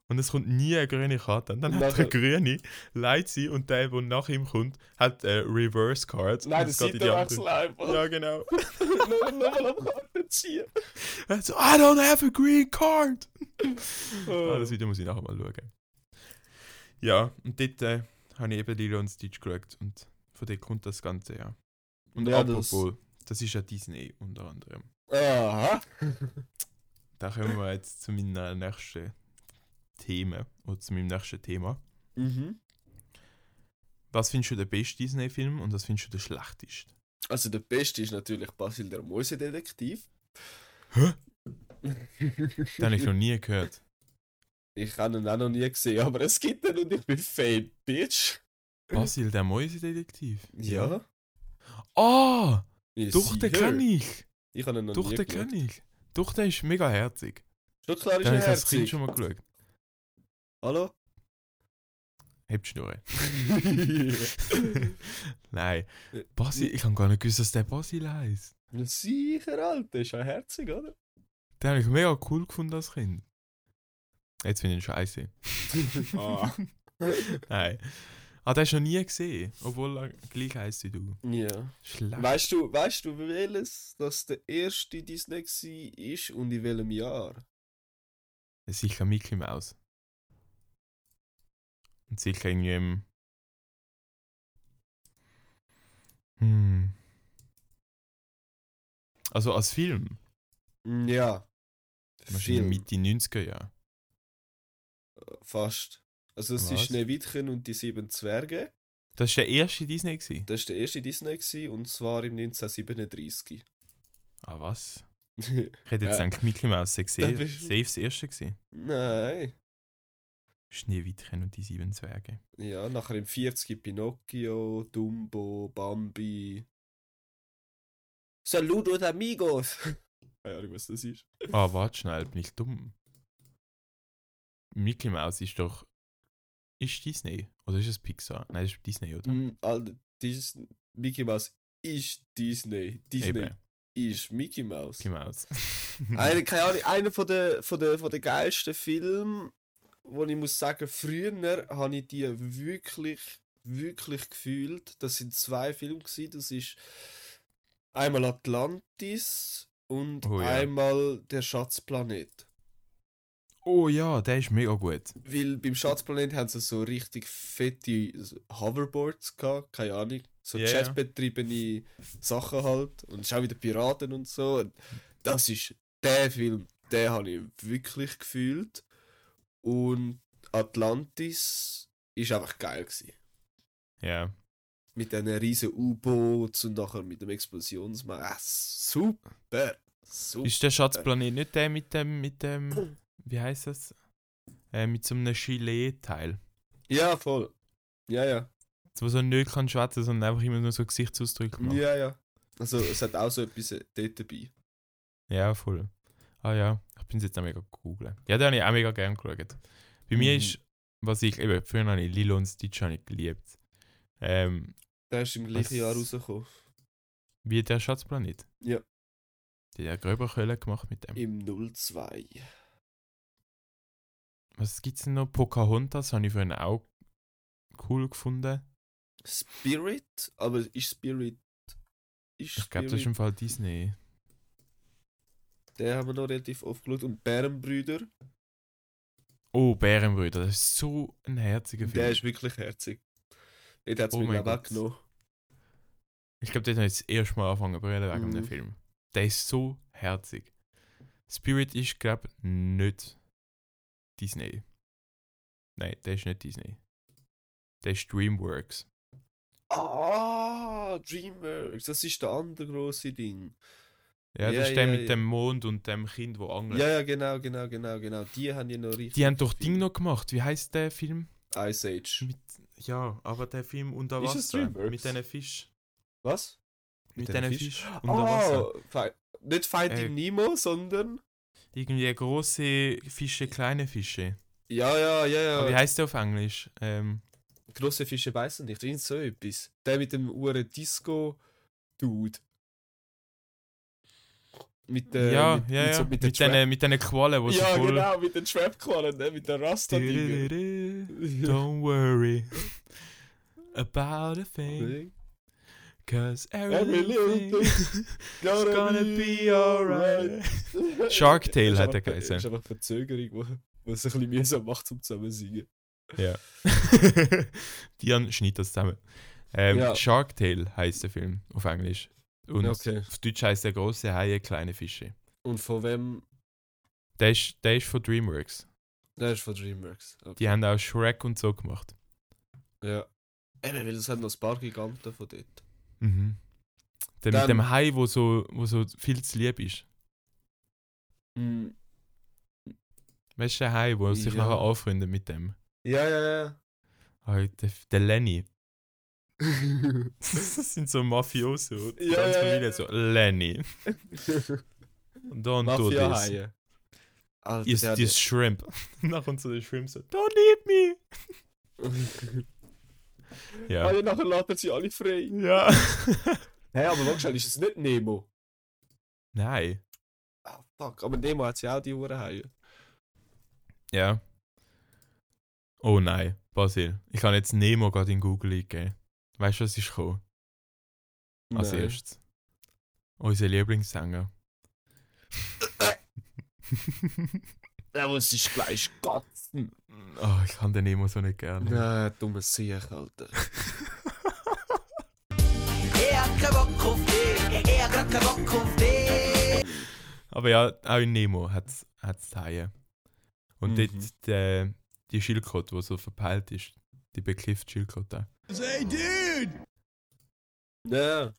Und es kommt nie eine grüne Karte. Und dann Und hat er eine nachher- grüne, leitet sie und der, der nach ihm kommt, hat eine Reverse Card. Nein, das sieht der Wechsel einfach. Ja, genau. Nochmal am Karten ziehen. Er so, I don't have a green card! Oh. Ah, das Video muss ich nachher mal schauen. Ja, und dort äh, habe ich eben Lilo und Stitch geschaut und von dort kommt das Ganze, ja. Und Ja, das- apropos, das, ist ja Disney unter anderem. Aha. Da kommen wir jetzt zu meiner nächsten Thema, oder zu meinem nächsten Thema. Mhm. Was findest du den besten Disney-Film und was findest du den schlechtesten? Also der beste ist natürlich Basil der Mäusedetektiv. Den habe ich noch nie gehört. Ich habe ihn auch noch nie gesehen, aber es gibt ihn und ich bin Fan, Bitch. Basil, der Mäusedetektiv. Ja. Ah! Ja, doch, den kenne ich! Ich habe ihn noch Doch, nie den geschaut. kenne ich! Doch, der ist mega herzig. Schon klar ist Den er habe ich als Kind herzig. schon mal geschaut. Hallo? Hebt Schnurren. Nein. Basil, ich habe gar nicht gewusst, dass der Basil heisst. Sicher, Alter. Ist ja herzig, oder? Den habe ich mega cool gefunden als Kind. Jetzt finde ich ihn scheiße. ah. Nein. Ah, den hast du noch nie gesehen, obwohl er gleich heisst wie du. Ja. Schlecht. Weißt du, weißt du, welches das der erste Disney war ist und in welchem Jahr? Sicher Mickey Mouse. Und sicher irgendwie im. Hm. Also als Film. Ja. Wahrscheinlich Film. Mitte 90er Jahre. Fast. Also es Was? ist Schneewittchen und die sieben Zwerge. Das war der erste Disney. Gewesen. Das war der erste Disney gewesen, und zwar im 1937. Ah, was? Ich hätte jetzt Ja. gedacht, Mickey Mouse safe, bist safe das erste gewesen. Nein. Schneewittchen und die sieben Zwerge. Ja, nachher im 40 Pinocchio, Dumbo, Bambi. Saludos amigos! Keine Ahnung, was das ist. Ah, warte schnell, bin ich dumm. Mickey Mouse ist doch. Ist Disney? Oder ist es Pixar? Nein, das ist Disney, oder? Mm, Alter, Dis Mickey Mouse ist Disney. Disney Eben, ist Mickey Mouse. Mickey Mouse. Einer, keine Ahnung, einer von der, von der, von der geilsten Filme, wo ich muss sagen, früher habe ich die wirklich, wirklich gefühlt. Das sind zwei Filme gewesen. Das ist einmal Atlantis und Oh ja. einmal der Schatzplanet. Oh ja, der ist mega gut. Weil beim Schatzplanet haben sie so richtig fette Hoverboards gehabt, keine Ahnung. So ja. jetbetriebene Sachen halt. Und es ist auch wieder Piraten und so. Und das ist der Film, den habe ich wirklich gefühlt. Und Atlantis ist einfach geil gewesen. Ja. Mit diesen riesen U-Boots und nachher mit dem Explosionsmann. Ah, super! Super! Ist der Schatzplanet nicht der mit dem, mit dem, wie heißt das? Äh, mit so einem Gilet-Teil. Ja, voll. Ja, ja. Wo so nicht kann schwätzen, sondern einfach immer nur so Gesichtsausdrücke macht. Ja, ja. Also, es hat auch so etwas äh, dort dabei. Ja, voll. Ah ja, ich bin jetzt auch mega googeln. Ja, den habe ich auch mega gern geschaut. Bei mir Mhm. ist, was ich, eben, früher habe ich Lilo und Stitch habe ich geliebt. Ähm, Der ist im gleichen Jahr rausgekommen. wie der Schatzplanet. Ja. Die hat gröber Kölle gemacht mit dem. Im 02. Was gibt's denn noch? Pocahontas habe ich vorhin auch cool gefunden. Spirit? Aber ist Spirit. Ist Ich glaube, das ist im Fall Disney. Den haben wir noch relativ oft geschaut. Und Bärenbrüder, Oh, Bärenbrüder, das ist so ein herziger Film. der ist wirklich herzig. Dort hat es Oh mein auch weggenommen. Ich glaube, den habe ich das erste Mal angefangen zu wegen Mhm. dem Film. Der ist so herzig. Spirit ist, glaube ich, nicht Disney. Nein, der ist nicht Disney. Der ist DreamWorks. Ah, Dreamworks, das ist der andere große Ding. Ja, Ja, das ist der ja, mit ja. dem Mond und dem Kind, wo angelt. Ja, ja, genau, genau, genau, genau. Die haben ja noch richtig. Die haben doch. Ding noch gemacht. Wie heißt der Film? Ice Age. Mit, ja, aber der Film unter Ist Wasser. DreamWorks? Mit diesen Fisch. Was? Mit, den diesen Fisch? Fisch. unter Wasser. Oh, Fi nicht Finding Äh, Nemo, sondern. Irgendwie große Fische, kleine Fische. Ja, ja, ja, Aber wie ja. heißt der auf Englisch? Ähm, Grosse Fische beißen nicht. Irgend so etwas. Der mit dem Uhren Disco-Dude. Mit der. ja, mit, ja, mit, ja. so, mit, mit, den den, mit den Qualen, wo sie Ja, voll... genau, mit den Trap-Quallen, ne? mit den rasta Don't worry about a thing, cause everything thing is gonna be alright. Shark Tale hat er geheißen. ist einfach Verzögerung, wo es ein bisschen mühsam macht zum zusammen singen. Ja. Dian schneidet das zusammen. Ähm, Ja. Shark Tale heißt der Film auf Englisch. Und Okay. auf Deutsch heißt der große Haie, kleine Fische. Und von wem? Der ist, der ist von DreamWorks. Der ist von Dreamworks. Okay. Die haben auch Shrek und so gemacht. Ja. Eben, weil es hat noch ein paar Giganten von dort. Mhm. Der Dann- mit dem Hai, wo so, wo so viel zu lieb ist. Mm. Weißt du, der Hai, wo sich Ja. nachher anfreundet mit dem? Ja, ja, ja. Ah, der, der Lenny. das sind so Mafioso. Die Ja, ganze ja, Familie ja. so, Lenny. Don't do this. Alter, Ist dieses Shrimp. Nachher kommt so der Shrimp so, don't eat me. ja. Ja. ja, nachher lässt er sie alle frei. Ja. Hä, aber wahrscheinlich ist es nicht Nemo. Nein. Ah, fuck. Aber Nemo hat sie auch die Uhrenhaie. Ja. Oh nein, Basil. Ich kann jetzt Nemo gerade in Google eingeben. Weißt du, was ist gekommen? Als Nein. erstes. Unser Lieblingssänger. Der muss sich gleich kotzen. Oh, ich kann den Nemo so nicht gerne. Nein, dummer Sieg, Alter. Er hat keinen Bock auf dich, er hat keinen Bock auf dich. Aber ja, auch in Nemo hat es Haie. Und Mhm. dort der, die Schildkröte, die so verpeilt ist. Die bekliffte Schildkröte. Ja.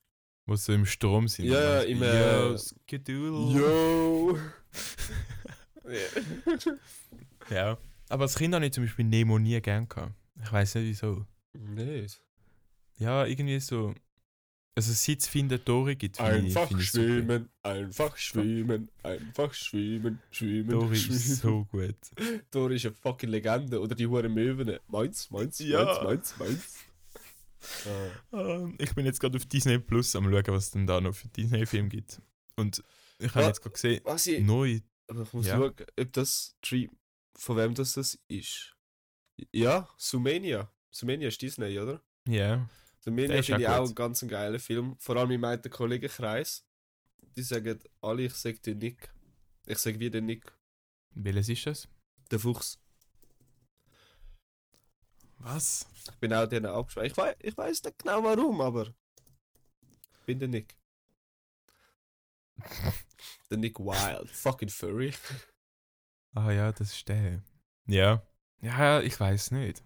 Wo so im Strom sind. Ja, im, äh, Yo, Skedoodle. Yo. Ja. Aber als Kind habe ich zum Beispiel Nemo nie gern gehabt. Ich weiß nicht wieso. Nicht. Ja, irgendwie so. Also seit es Finden Tore gibt, finde ich, Einfach find ich schwimmen, einfach schwimmen, einfach schwimmen, schwimmen, Dori schwimmen. ist so gut. Dori ist eine fucking Legende. Oder die Huren Möwen. Meins, meins, Ja. meins, meins, meins. Ah. Ich bin jetzt gerade auf Disney Plus am schauen, was es denn da noch für Disney-Filme gibt. Und ich habe Ja. jetzt gerade gesehen, Was ich. neu. Aber ich muss Ja. schauen, ob das Tree. Von wem das, das ist. Ja, Sumania. Sumania ist Disney, oder? Ja. Der Sumania ist finde ich auch einen ganz geilen Film. Vor allem in meinem Kollegenkreis. Die sagen alle, ich sag den Nick. Ich sag wie den Nick. Welches ist das? Der Fuchs. Was? Ich bin auch denen abgesprochen. Ich weiß ich weiss nicht genau warum, aber. Ich bin der Nick. der Nick Wild. Fucking Furry. Ah ja, das ist der. Ja. Ja, ich weiß nicht.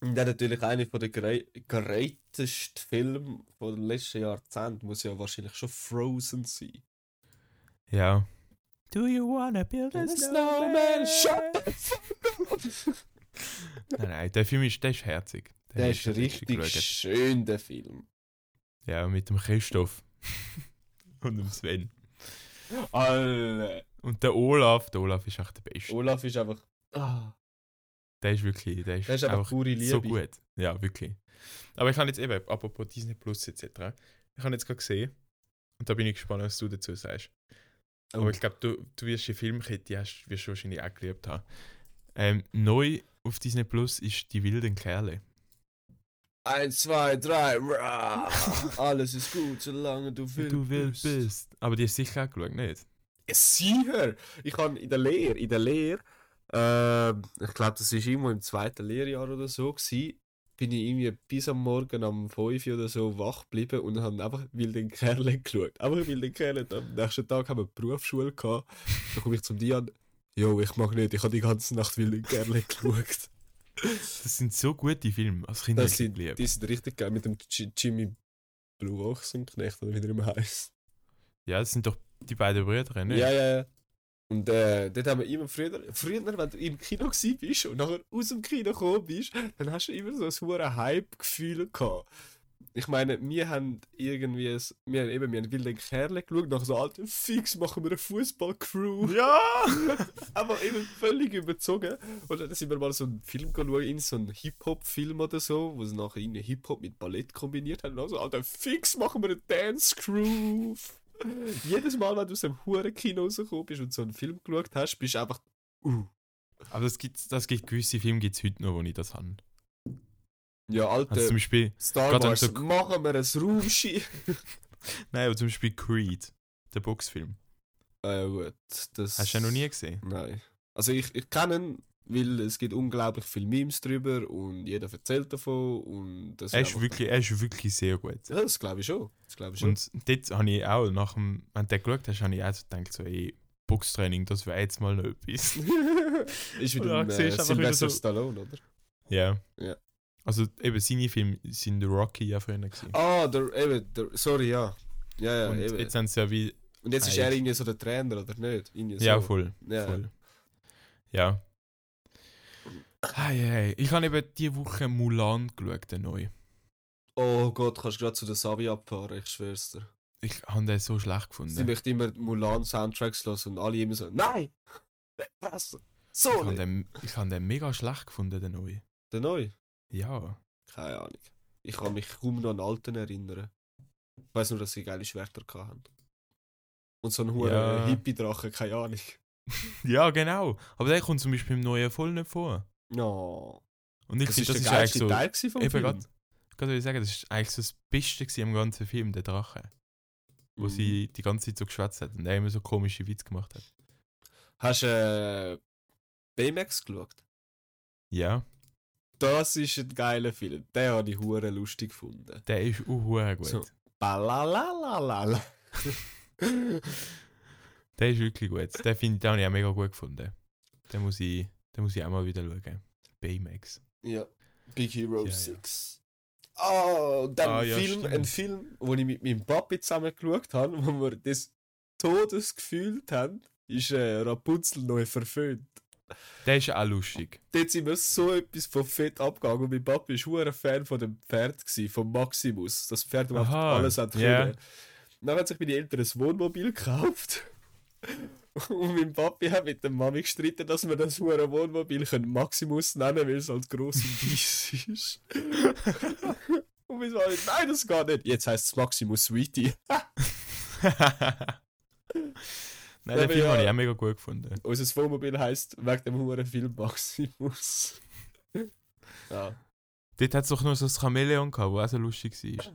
Und dann natürlich einer von der greatesten Filme von den letzten Jahrzehnten muss ja wahrscheinlich schon Frozen sein. Ja. Do you wanna build a snowman? shut the fuck up! Nein, nein, der Film ist, der ist herzig. Der hab ist richtig schön, der Film. Ja, mit dem Christoph. Und dem Sven. Alle. Und der Olaf, der Olaf ist echt der Beste. Olaf ist einfach. Ah, Der ist wirklich, der ist, der ist einfach pure Liebe. so gut. Ja, wirklich. Aber ich habe jetzt eben, apropos Disney Plus etc., ich habe jetzt gerade gesehen, und da bin ich gespannt, was du dazu sagst. Oh. Aber ich glaube, du, du wirst die Filmkette, hast, wirst du wahrscheinlich auch geliebt haben. Ähm, neu auf Disney Plus ist Die wilden Kerle. Eins, zwei, drei. Alles ist gut, solange du willst. Du wild bist. Aber die hast sicher auch geschaut, nicht? Sicher! Ich habe in der Lehre, in der Lehre, ähm, ich glaube, das war irgendwo im zweiten Lehrjahr oder so, gewesen, bin ich irgendwie bis am Morgen um 5 Uhr oder so wach geblieben und habe einfach wilden Kerle geschaut. Einfach wilden Kerle. Am nächsten Tag haben wir Berufsschule gehabt. Dann komme ich zum Dian. Jo, ich mag nicht, ich habe die ganze Nacht wilden Kerle geschaut. Das sind so gute Filme. Als Kind Das sind, geliebt. die sind richtig geil mit dem G Jimmy Blue Ochsenknecht oder wie der immer heißt. Ja, das sind doch die beiden Brüder, nicht? Ja, ja, ja. Und äh, dort haben wir immer früher, früher, wenn du im Kino gewesen bist und nachher aus dem Kino gekommen bist, dann hast du immer so ein hohes Hype-Gefühl gehabt. Ich meine, wir haben irgendwie, ein- wir haben eben, wir haben wilde Kerle geschaut, nach so alten Fix machen wir eine Fußball-Crew. Ja! Aber eben völlig überzogen. Und dann sind wir mal so einen Film geschaut, in so einen Hip-Hop-Film oder so, wo sie nachher irgendwie Hip-Hop mit Ballett kombiniert haben. Also, Alter, fix machen wir eine Dance-Crew. Jedes Mal, wenn du aus dem Huren-Kino rausgekommen bist und so einen Film geschaut hast, bist du einfach. Uh. Aber das gibt, das gibt gewisse Filme gibt's heute noch, wo ich das habe. Ja, Also Alter, zum Beispiel, Star Wars, so- machen wir ein Raumschiff. nein, aber zum Beispiel Creed, der Boxfilm. äh, gut, das. Hast du den noch nie gesehen? Nein. Also, ich, ich kenne ihn, weil es gibt unglaublich viele Memes drüber und jeder erzählt davon. Und das Er ist, wirklich, er ist wirklich sehr gut. Ja, das glaube ich schon. Das glaube ich schon. Und dort habe ich auch, nach dem, wenn du geschaut hast, habe ich auch so gedacht, so, ey, Boxtraining, das wäre jetzt mal noch etwas. ist wie Ja, der siehst äh, wieder Sylvester so- Stallone, oder? Ja. Ja. Also eben seine Filme sind Rocky ja früher gewesen. Ah, der, eben, der, sorry, ja. Ja, ja, Und eben. jetzt haben sie ja wie. Und jetzt ist er irgendwie so der Trainer, oder nicht? Irgendwie Ja, so. voll. Ja. voll. Ja. Hey, hey. Ich habe eben diese Woche Mulan geschaut, den neu. Oh Gott, kannst gerade zu der Savi abfahren, ich schwör's dir. Ich habe den so schlecht Sie gefunden. möchte immer Mulan-Soundtracks hören und alle immer so, nein! Was? Ich So habe nicht! den, ich hab den mega schlecht gefunden, den neu. Der Neu? Ja. Keine Ahnung. Ich kann mich kaum noch an den alten erinnern. Ich weiß nur, dass sie geile Schwerter hatten. Und so ein hoher Ja. Hippie-Drache, keine Ahnung. Ja, genau. Aber der kommt zum Beispiel im neuen voll nicht vor. No. Und ich Das finde, ist das der ist eigentlich geilste so. Teil vom Eben Film. will ich sagen, das ist eigentlich so das Beste am ganzen Film, der Drache. Wo Mhm. sie die ganze Zeit so geschwätzt hat und er immer so komische Witze gemacht hat. Hast du äh, Baymax geschaut? Ja, Das ist ein geiler Film. Den habe ich hure lustig gefunden. der ist auch hure gut. So. Balalalalala. Der ist wirklich gut. Den finde den habe ich auch mega gut gefunden. Den muss ich, den muss ich auch mal wieder schauen. Baymax. ja. Big Hero Ja, ja. 6. Oh, und dann Ah, ein ja, Film, stimmt. ein Film, wo ich mit meinem Papi zusammen geschaut habe, wo wir des Todes gefühlt haben, ist äh, Rapunzel neu verföhnt. Der ist auch lustig. Dort sind wir so etwas von Fett abgegangen und mein Papi war ein Fan von dem Pferd, gewesen, von Maximus. Das Pferd, das Aha, alles hat ja. können. Dann hat sich meine Eltern ein Wohnmobil gekauft. Und mein Papi hat mit der Mami gestritten, dass wir das hure Wohnmobil können Maximus nennen weil es als gross und weiss ist. und wir sagen, nein, das geht nicht. Jetzt heisst es Maximus Sweetie. Nein, Ja, den Film aber habe ja. ich auch mega gut gefunden. Unser Wohnmobil heisst wegen dem huren Film Maximus. ja. Dort hat es doch noch so ein Chamäleon gehabt, das auch so lustig war.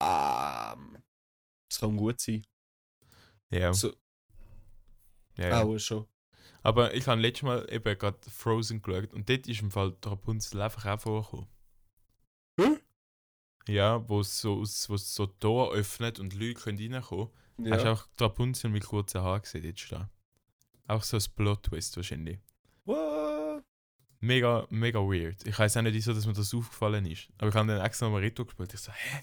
Ähm, das kann gut sein. Ja. So, ja. Auch schon. Aber ich habe letztes Mal eben gerade Frozen geschaut und dort ist im Fall die Rapunzel einfach auch vorgekommen. Hm? Ja, wo es so, wo es so Tor öffnet und Leute können reinkommen. Ja. Hast du auch die Rapunzel mit kurzen Haaren gesehen jetzt stehen? Auch so ein Plot-Twist wahrscheinlich. What? Mega, mega weird. Ich weiß auch nicht, wieso dass mir das aufgefallen ist. Aber ich habe dann extra mal Retro gespielt. Ich so, hä?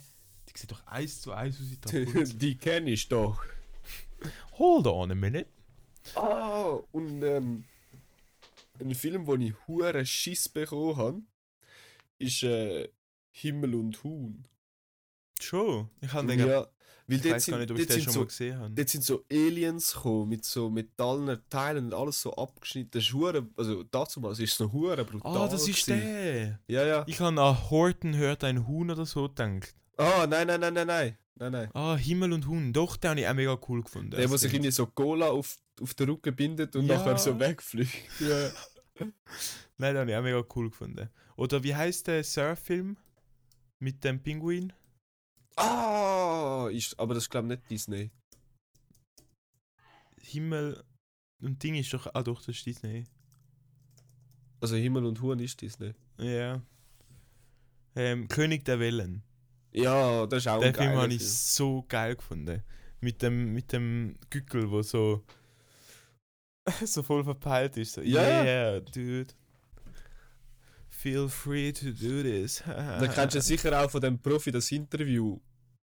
Die sieht doch eins zu eins aus wie Rapunzel. Die kenne ich doch. Hold on a minute. Ah, und ähm, ein Film, wo ich hure Schiss bekommen habe, ist äh, Himmel und Huhn. Schon? Ich habe Ja, weil Ich weiß gar nicht, ob ich den schon so, mal gesehen habe. dort sind so Aliens gekommen mit so metallenen Teilen und alles so abgeschnitten. Das ist hure, also dazu mal, es ist so hure brutal. Ah, das ist gewesen. der. Ja, ja. Ich habe an Horton hört ein Huhn oder so gedacht. Ah, nein, nein, nein, nein, nein. Nein, nein. Ah, Himmel und Huhn. Doch, den habe ich auch mega cool gefunden. Der, wo sich irgendwie so Cola auf, auf den Rücken bindet und Ja. nachher so wegfliegt. Ja. Nein, den habe ich auch mega cool gefunden. Oder wie heißt der Surf-Film mit dem Pinguin? Ah, ist, aber das glaube ich nicht Disney. Himmel und Ding ist doch. Ah, doch, das ist Disney. Also Himmel und Huhn ist Disney. Ja. Ähm, König der Wellen. Ja, das ist auch Den ein Film habe ich so geil gefunden. Mit dem, mit dem Gückel, wo so. so voll verpeilt ist. So, Ja. yeah, dude. Feel free to do this. Dann kennst du sicher auch von dem Profi das Interview.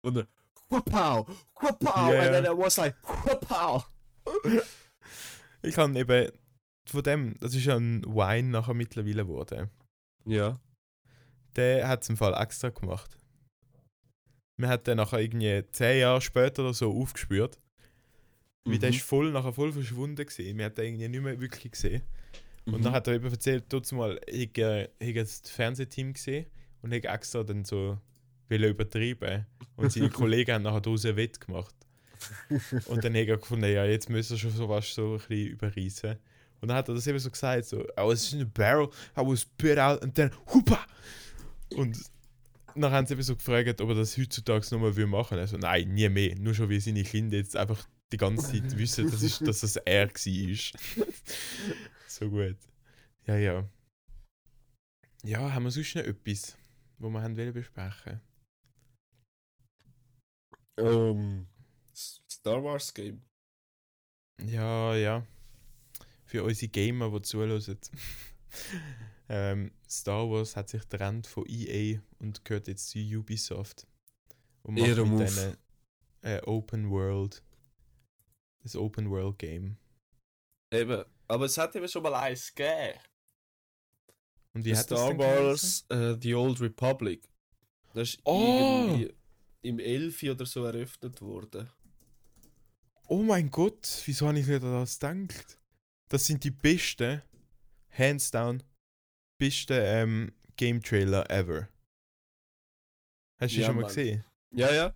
Und er, Huapau, Huapau, Ja. and then it was like, Huapau. Ich kann eben. Von dem, das ist ja ein Wine nachher mittlerweile geworden. Ja. Der hat es im Fall extra gemacht. Man hat den nachher irgendwie zehn Jahre später oder so aufgespürt. Weil der Mhm. ist voll, nachher voll verschwunden gesehen. Man hat den irgendwie nicht mehr wirklich gesehen. Und Mhm. dann hat er eben erzählt, dort mal, ich habe das Fernsehteam gesehen und ich extra dann so will übertrieben. Und seine Kollegen haben nachher draußen Wett gemacht. Und dann hat er gefunden, ja, jetzt müssen wir schon so was so ein bisschen überreißen. Und dann hat er das eben so gesagt, so, I was in a barrel, I was spit out and then hupa! Und dann haben sie eben so gefragt, ob er das heutzutage nochmal will machen. Also nein, nie mehr. Nur schon wie seine Kinder jetzt einfach die ganze Zeit wissen, dass, ist, dass das er war. so gut. Ja, ja. Ja, haben wir sonst noch etwas, wo wir haben wollen besprechen? Ähm, Star Wars Game. Ja, ja. Für unsere Gamer, die zuhören. ähm, Star Wars hat sich getrennt von EA und gehört jetzt zu Ubisoft. Und macht Ehre mit Move. äh, Open World. Das Open World Game. Eben. Aber es hat eben schon mal eins gegeben. Und wie hat das Star denn geheißen? Wars äh, The Old Republic. Das ist Oh! irgendwie im 11 oder so eröffnet worden. Oh mein Gott, wieso habe ich nicht an das gedacht? Das sind die besten, hands down, besten ähm, Game Trailer ever. Hast du die Ja, schon mal Mann. gesehen? Ja, ja.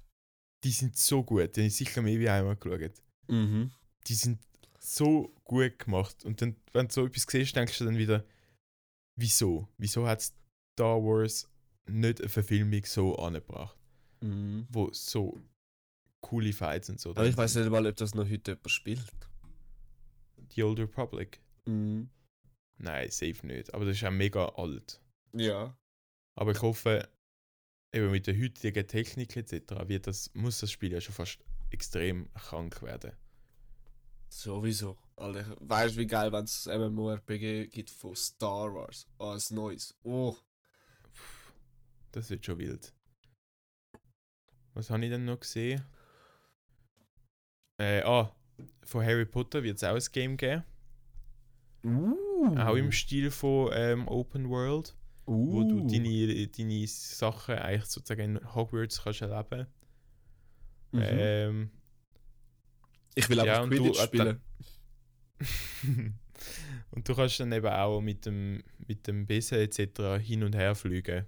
Die sind so gut, die habe ich sicher mehr wie einmal geschaut. Mhm. Die sind so gut gemacht. Und dann, wenn du so etwas siehst, denkst du dann wieder, wieso? Wieso hat Star Wars nicht eine Verfilmung so angebracht, Mhm. wo so coole Fights und so. Aber ich weiß nicht mal, ob das noch heute jemand spielt. Die Old Republic. Mhm. Nein, safe nicht. Aber das ist auch mega alt. Ja. Aber ich hoffe, eben mit der heutigen Technik etc. Wird das, muss das Spiel ja schon fast extrem krank werden. Sowieso. Alter, weißt du, wie geil, wenn es MMORPG gibt von Star Wars? Oh, ein neues. Oh. Das wird schon wild. Was habe ich denn noch gesehen? Äh, ah, von Harry Potter wird es auch ein Game geben. Uh. Auch im Stil von ähm, Open World, wo Uh. du deine, deine Sachen eigentlich sozusagen in Hogwarts kannst erleben. Mhm. Ähm, ich will ja, einfach und du- Quidditch äh, spielen. und du kannst dann eben auch mit dem, mit dem Besen etc. hin und her fliegen.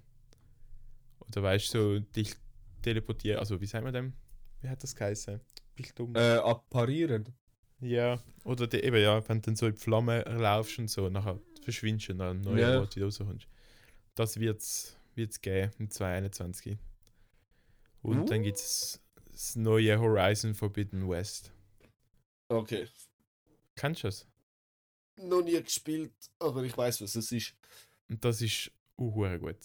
Oder weißt du, so dich teleportieren. Also, wie sagt man dem? Wie hat das geheißen? Bin ich dumm? Äh, apparieren. Ja, oder die, eben ja, wenn du dann so in die Flamme laufst und so, nachher verschwindest du und dann neue Ja. Ort wieder rauskommst. Das wird es wird's geben im 2021. Und dann Uh. gibt es das neue Horizon Forbidden West. Okay. Kennst du das? Noch nie gespielt, aber ich weiß, was es ist. Und das ist uh, gut.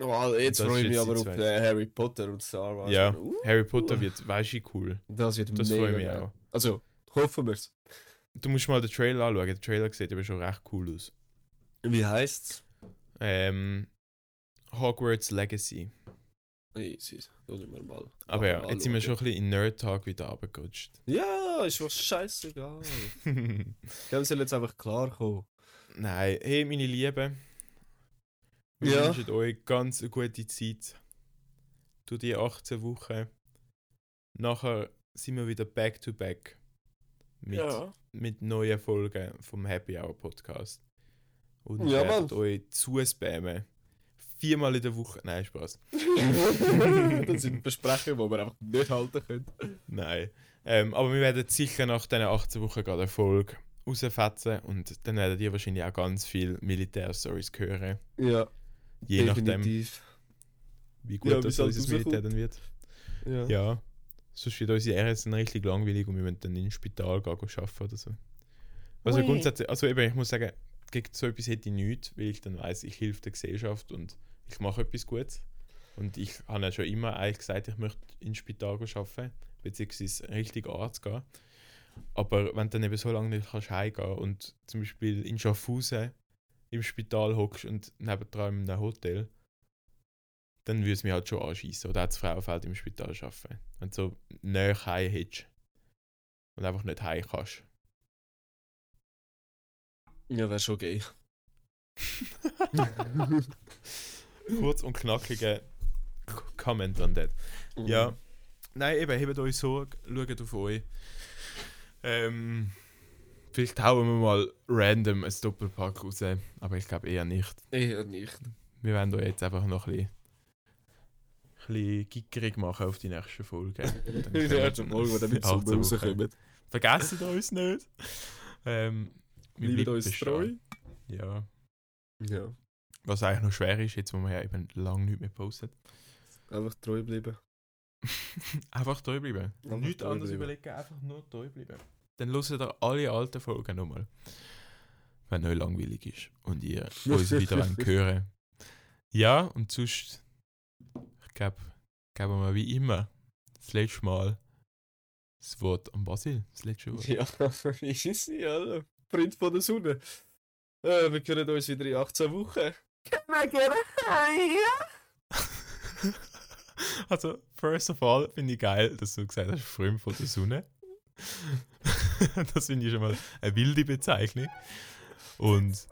Oh, jetzt Das freue ich mich jetzt aber auf äh, Harry Potter und Star Wars. Ja, Uh, Harry Potter wird, weißt du, cool. Das wird Das mega freut mich geil. auch. Also, hoffen wir es. Du musst mal den Trailer anschauen. Der Trailer sieht aber schon recht cool aus. Wie heißt's? Ähm, Hogwarts Legacy. Easy. Soll ich mir mal. Aber ja, jetzt sind wir schon ein bisschen in Nerd Talk wieder runtergerutscht. Ja, ist was scheißegal. Die sollen jetzt einfach klarkommen. Nein, hey, meine Lieben. Wir Ja. wünschen euch ganz eine gute Zeit. Du die 18 Wochen. Nachher sind wir wieder back to back. Mit, mit neuen Folgen vom Happy Hour Podcast. Und Ja, euch zuspammen. Viermal in der Woche. Nein, Spaß. das sind Besprechungen, die wir einfach nicht halten können. Nein. Ähm, aber wir werden sicher nach diesen 18 Wochen gerade eine Folge rausfetzen und dann werdet ihr wahrscheinlich auch ganz viele Militär-Stories hören. Ja, Je nachdem, definitiv. wie gut Ja, das unser Militär dann wird. Ja. Ja. Sonst wird unsere RS dann richtig langweilig und wir müssen dann ins Spital gehen, gehen arbeiten oder so. Also Ui. grundsätzlich, also eben, ich muss sagen, gegen so etwas hätte ich nichts, weil ich dann weiß, ich helfe der Gesellschaft und ich mache etwas Gutes. Und ich habe ja schon immer eigentlich gesagt, ich möchte ins Spital gehen arbeiten, beziehungsweise richtig Arzt gehen. Aber wenn du dann eben so lange nicht kannst heimgehen und zum Beispiel in Schaffhausen im Spital hockst und nebendran in einem Hotel, dann würde es mich halt schon anschießen. Oder auch das Frauenfeld im Spital arbeiten. Wenn du so näher heim hättest und einfach nicht heim kannst. Ja, wäre schon gay. Kurz und knackiger Comment on that. Mhm. Ja. Nein, eben, hebt euch Sorge, schaut auf euch. Ähm, vielleicht hauen wir mal random ein Doppelpack raus, aber ich glaube eher nicht. Eher nicht. Wir werden euch jetzt einfach noch ein bisschen, bisschen gickerig machen auf die nächste Folge. Dann In der kommen- ersten Folge, wo dann mit Alle Sommer zwei Wochen. rauskommen. Vergesst uns nicht. Ähm, wir Bleibt uns treu. Ja. Ja. Was eigentlich noch schwer ist, jetzt wo wir ja eben lange nicht mehr postet. Einfach treu bleiben. einfach treu bleiben. Einfach Nichts treu anderes bleiben. überlegen, einfach nur treu bleiben. Dann hört ihr alle alten Folgen nochmal. Wenn euch langweilig ist und ihr uns wieder hören Ja, und sonst, ich glaube, geben wir wie immer das letzte Mal das Wort an Basil. Das letzte Wort. Ja, wie ist sie, Alter? Print von der Sonne. Äh, wir hören uns wieder in 18 Wochen. Can I get a higher? Also, first of all, finde ich geil, dass du gesagt hast, Frömm von der Sonne. das finde ich schon mal eine wilde Bezeichnung. Und.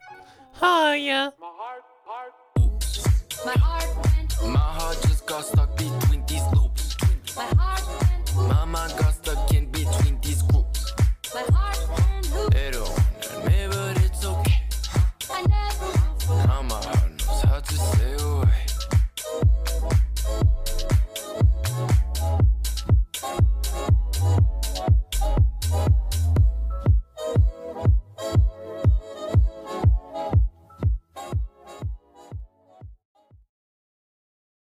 Higher! Oh, yeah. My heart, heart, oops. My heart went, oops. My heart just got stuck between these loops. My heart went, oops. My mind got stuck in between these groups. My heart